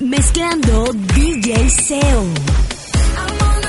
Mezclando DJ Seo. I'm on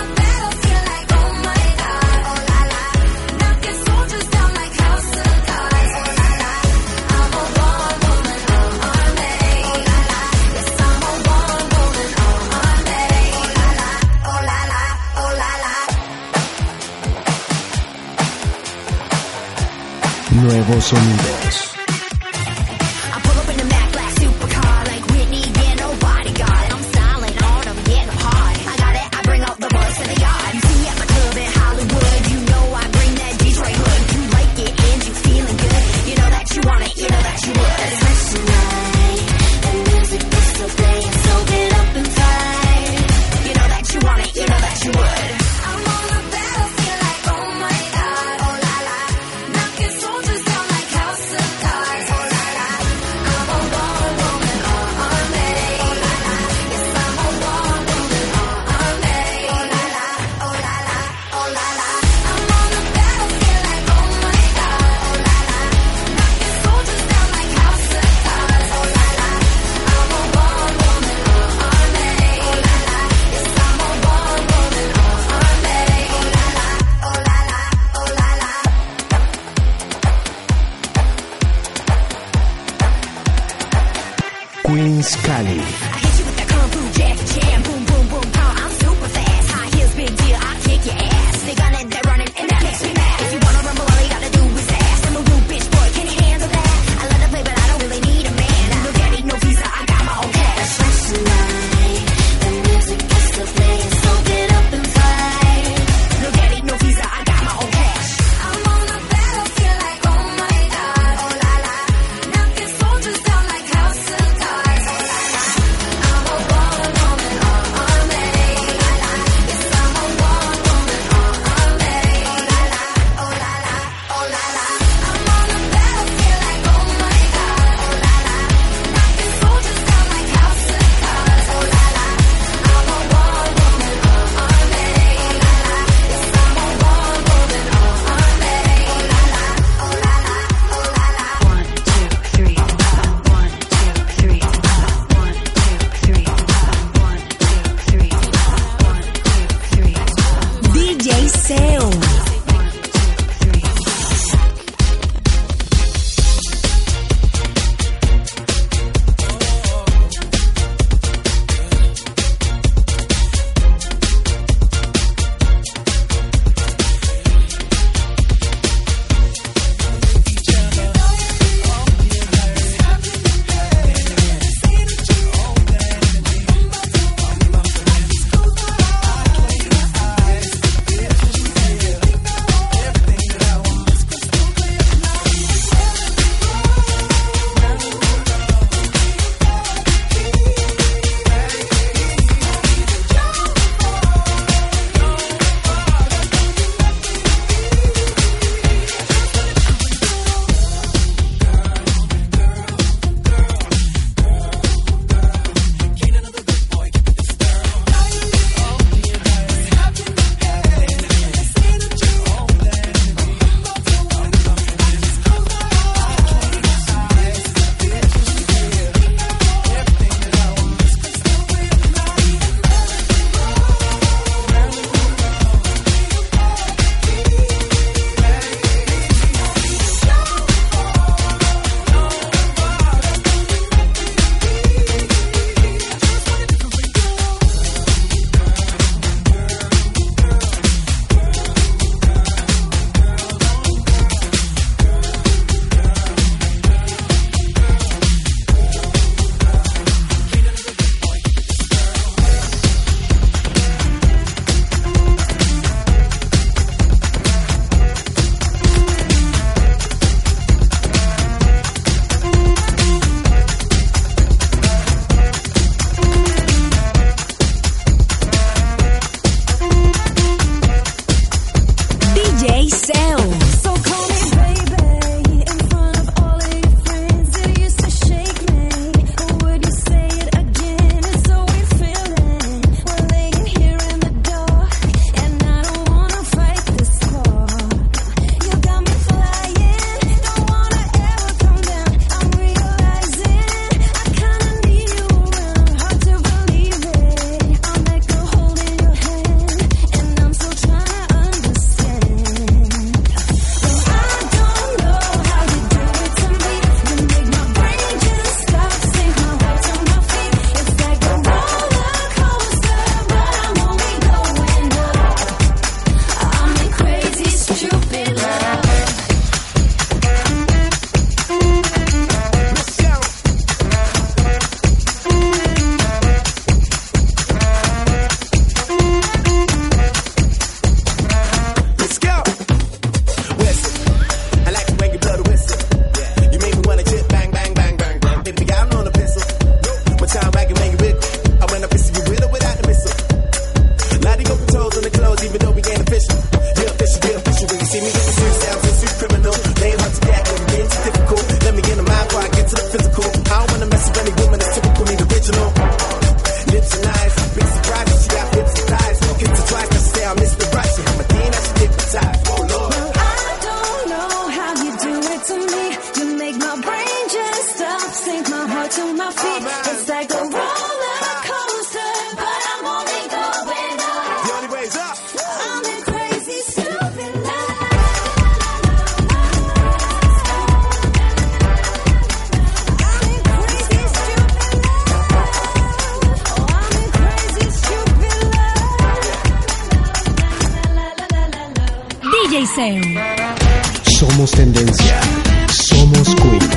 Somos tendencia. Somos Queens.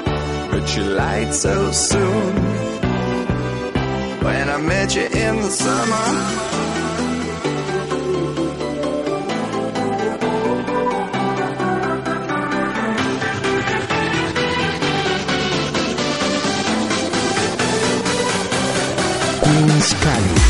but you light so soon. When I met you in the summer. Queens Cali.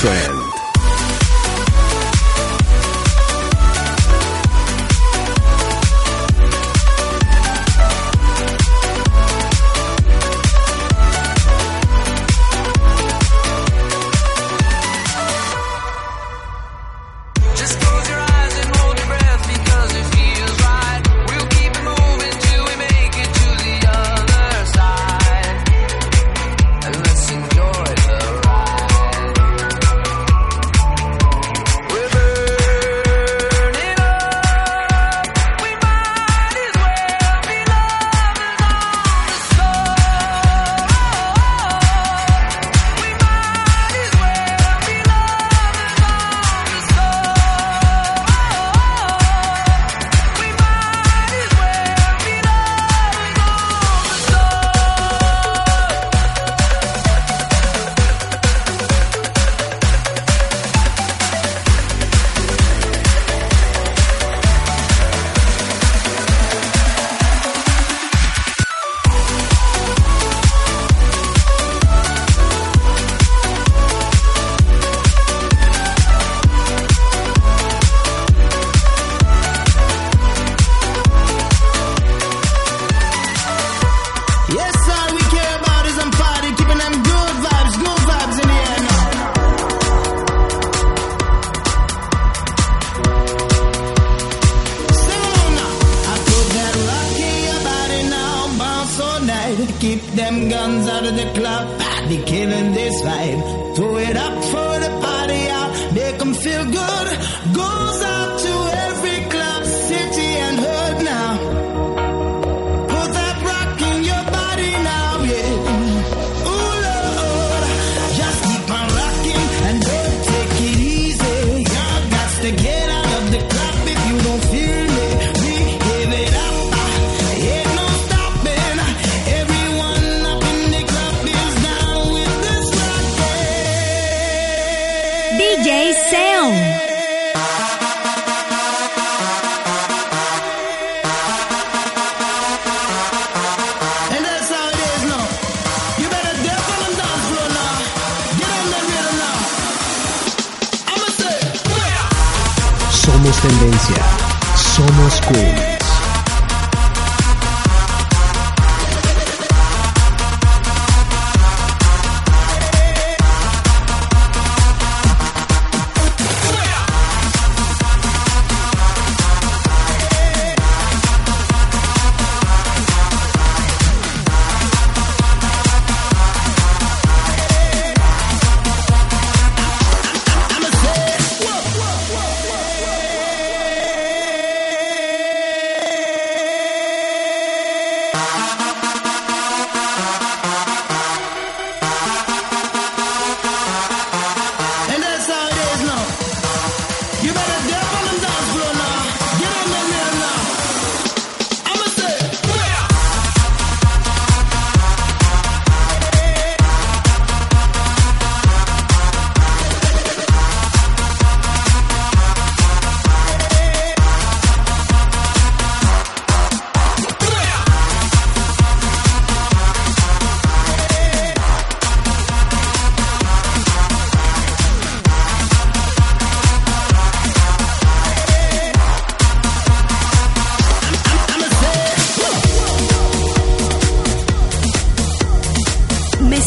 Trend.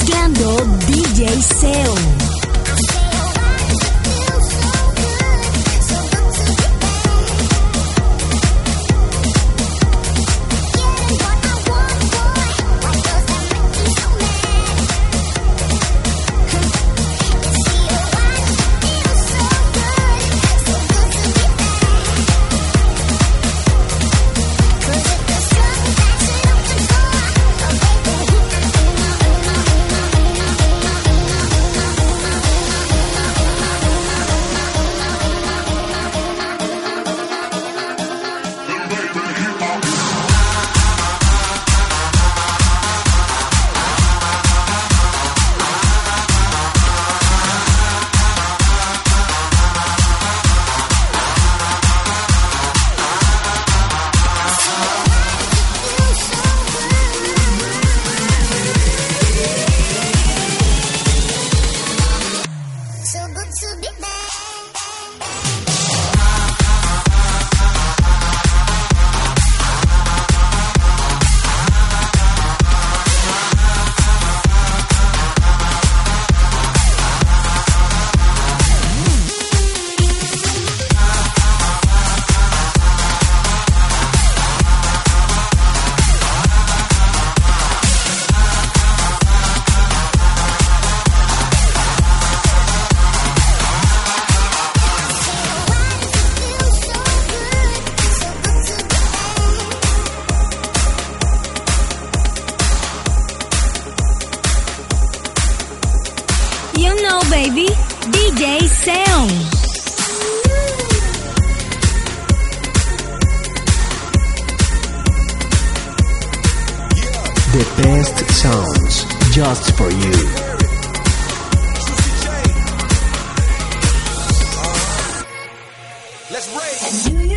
Mezclando DJ Sound. Let's raise.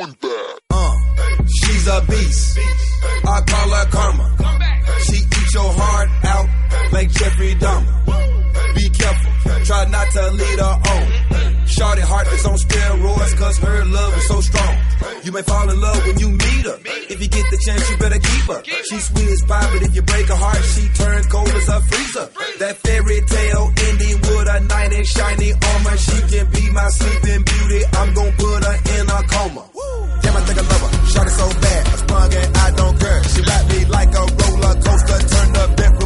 Uh, she's a beast. I call her karma. She eats your heart out like Jeffrey Dahmer. Be careful. Try not to lead her on shorty heart is on steroids, cause her love is so strong. You may fall in love when you meet her. If you get the chance, you better keep her. She sweet as pie, but if you break her heart, she turn cold as a freezer. That fairy tale ending with a knight in shiny armor. She can be my sleeping beauty. I'm gonna put her in a coma. Damn, I think I love her. Shawty so bad. I sprung and I don't care. She wrapped me like a roller coaster. Turned the bedroom